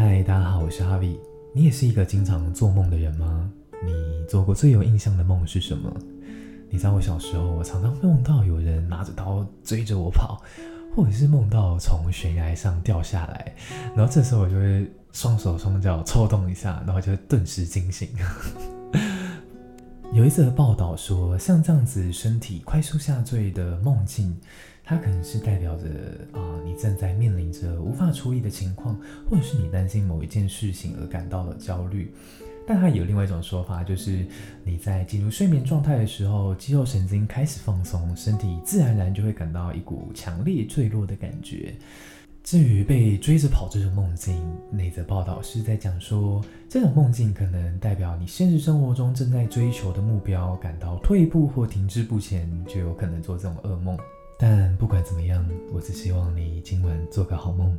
嗨，大家好，我是哈维。你也是一个经常做梦的人吗？你做过最有印象的梦是什么？你知道我小时候，我常常梦到有人拿着刀追着我跑，或者是梦到从悬崖上掉下来，然后这时候我就会双手双脚抽动一下，然后就顿时惊醒。有一则报道说，像这样子身体快速下坠的梦境，它可能是代表着啊、你正在面临着无法处理的情况，或者是你担心某一件事情而感到了焦虑。但它有另外一种说法，就是你在进入睡眠状态的时候，肌肉神经开始放松，身体自然而然就会感到一股强烈坠落的感觉。至于被追着跑这种梦境，那则报道是在讲说，这种梦境可能代表你现实生活中正在追求的目标感到退步或停滞不前，就有可能做这种噩梦。但不管怎么样，我只希望你今晚做个好梦。